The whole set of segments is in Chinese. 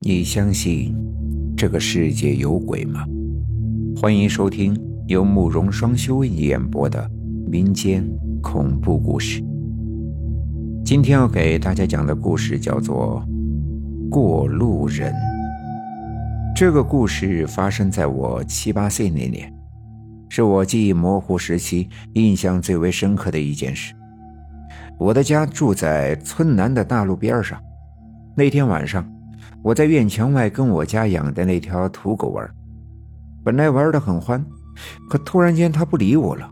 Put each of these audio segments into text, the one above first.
你相信这个世界有鬼吗？欢迎收听由慕容双修为你演播的民间恐怖故事。今天要给大家讲的故事叫做《过路人》。这个故事发生在我七八岁那年，是我记忆模糊时期印象最为深刻的一件事。我的家住在村南的大路边上，那天晚上。我在院墙外跟我家养的那条土狗玩，本来玩得很欢，可突然间它不理我了，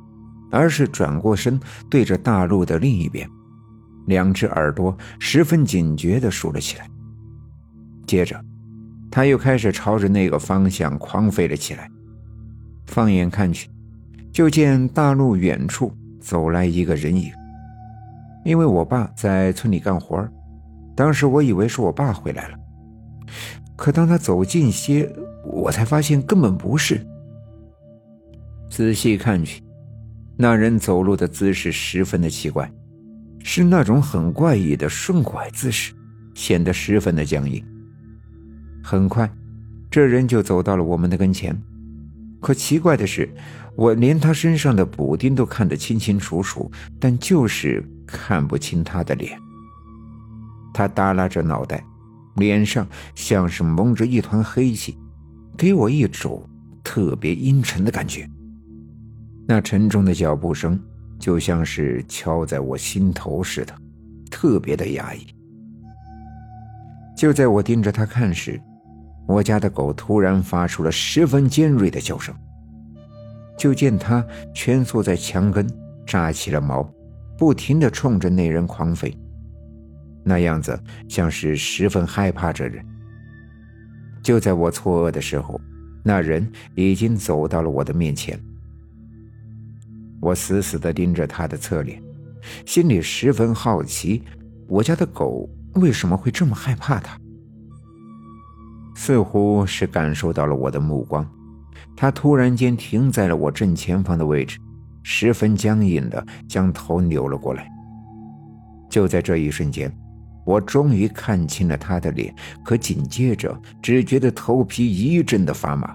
而是转过身对着大路的另一边，两只耳朵十分警觉地竖了起来。接着，它又开始朝着那个方向狂吠了起来。放眼看去，就见大路远处走来一个人影。因为我爸在村里干活，当时我以为是我爸回来了。可当他走近些，我才发现根本不是。仔细看去，那人走路的姿势十分的奇怪，是那种很怪异的顺拐姿势，显得十分的僵硬。很快，这人就走到了我们的跟前。可奇怪的是，我连他身上的补丁都看得清清楚楚，但就是看不清他的脸。他耷拉着脑袋。脸上像是蒙着一团黑气，给我一种特别阴沉的感觉。那沉重的脚步声就像是敲在我心头似的，特别的压抑。就在我盯着他看时，我家的狗突然发出了十分尖锐的叫声。就见它蜷缩在墙根，扎起了毛，不停地冲着那人狂吠。那样子像是十分害怕这人。就在我错愕的时候，那人已经走到了我的面前。我死死地盯着他的侧脸，心里十分好奇，我家的狗为什么会这么害怕他？似乎是感受到了我的目光，他突然间停在了我正前方的位置，十分僵硬地将头扭了过来。就在这一瞬间。我终于看清了他的脸，可紧接着只觉得头皮一阵的发麻。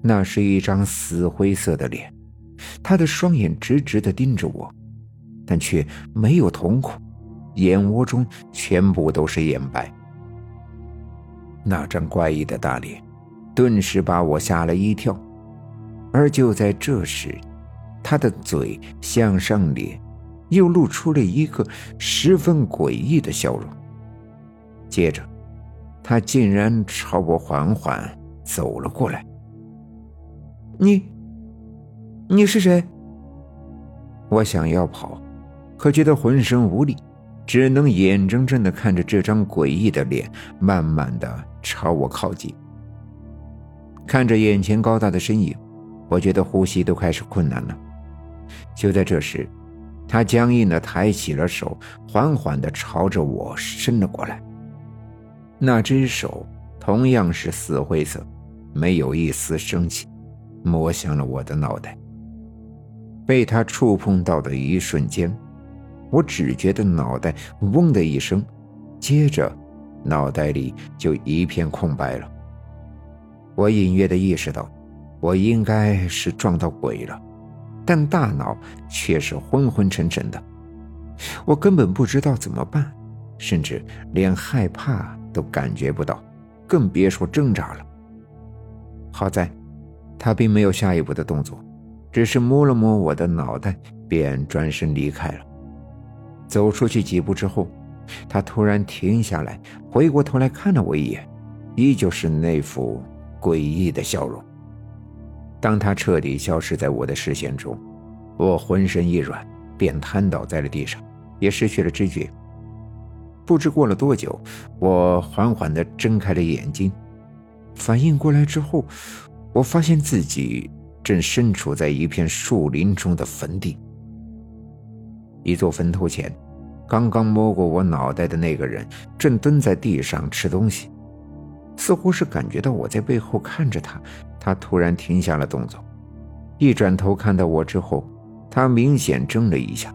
那是一张死灰色的脸，他的双眼直直的盯着我，但却没有瞳孔，眼窝中全部都是眼白。那张怪异的大脸，顿时把我吓了一跳。而就在这时，他的嘴向上咧。又露出了一个十分诡异的笑容。接着，他竟然朝我缓缓走了过来。你，你是谁？我想要跑，可觉得浑身无力，只能眼睁睁的看着这张诡异的脸慢慢的朝我靠近。看着眼前高大的身影，我觉得呼吸都开始困难了。就在这时。他僵硬地抬起了手，缓缓地朝着我伸了过来。那只手同样是死灰色，没有一丝生气，摸向了我的脑袋。被他触碰到的一瞬间，我只觉得脑袋“嗡”的一声，接着脑袋里就一片空白了。我隐约地意识到，我应该是撞到鬼了。但大脑却是昏昏沉沉的，我根本不知道怎么办，甚至连害怕都感觉不到，更别说挣扎了。好在，他并没有下一步的动作，只是摸了摸我的脑袋，便转身离开了。走出去几步之后，他突然停下来，回过头来看了我一眼，依旧是那副诡异的笑容。当他彻底消失在我的视线中，我浑身一软，便瘫倒在了地上，也失去了知觉。不知过了多久，我缓缓地睁开了眼睛，反应过来之后，我发现自己正身处在一片树林中的坟地。一座坟头前，刚刚摸过我脑袋的那个人正蹲在地上吃东西，似乎是感觉到我在背后看着他。他突然停下了动作，一转头看到我之后，他明显怔了一下，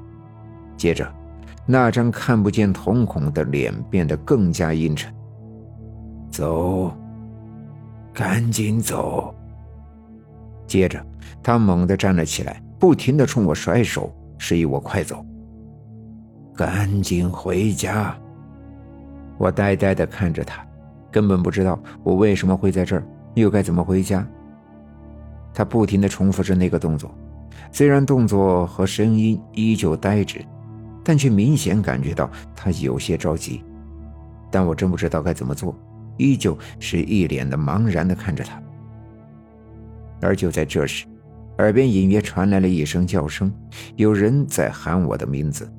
接着，那张看不见瞳孔的脸变得更加阴沉。走，赶紧走。接着，他猛地站了起来，不停的冲我甩手，示意我快走。赶紧回家！我呆呆的看着他，根本不知道我为什么会在这儿，又该怎么回家。他不停的重复着那个动作，虽然动作和声音依旧呆滞，但却明显感觉到他有些着急。但我真不知道该怎么做，依旧是一脸的茫然的看着他。而就在这时，耳边隐约传来了一声叫声，有人在喊我的名字。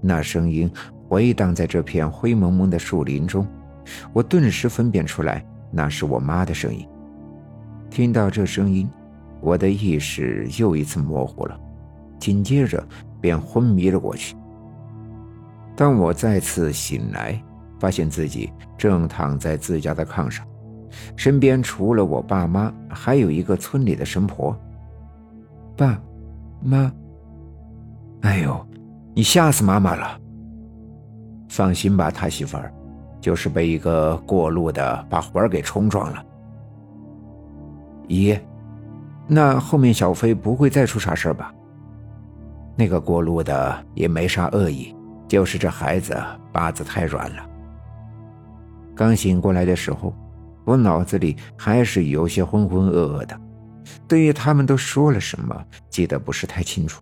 那声音回荡在这片灰蒙蒙的树林中，我顿时分辨出来，那是我妈的声音。听到这声音，我的意识又一次模糊了，紧接着便昏迷了过去。当我再次醒来，发现自己正躺在自家的炕上。身边除了我爸妈，还有一个村里的神婆。爸，妈，哎呦，你吓死妈妈了！放心吧，他媳妇儿，就是被一个过路的把魂儿给冲撞了。咦，那后面小飞不会再出啥事吧？那个过路的也没啥恶意，就是这孩子八字太软了。刚醒过来的时候。我脑子里还是有些浑浑噩噩的，对于他们都说了什么，记得不是太清楚。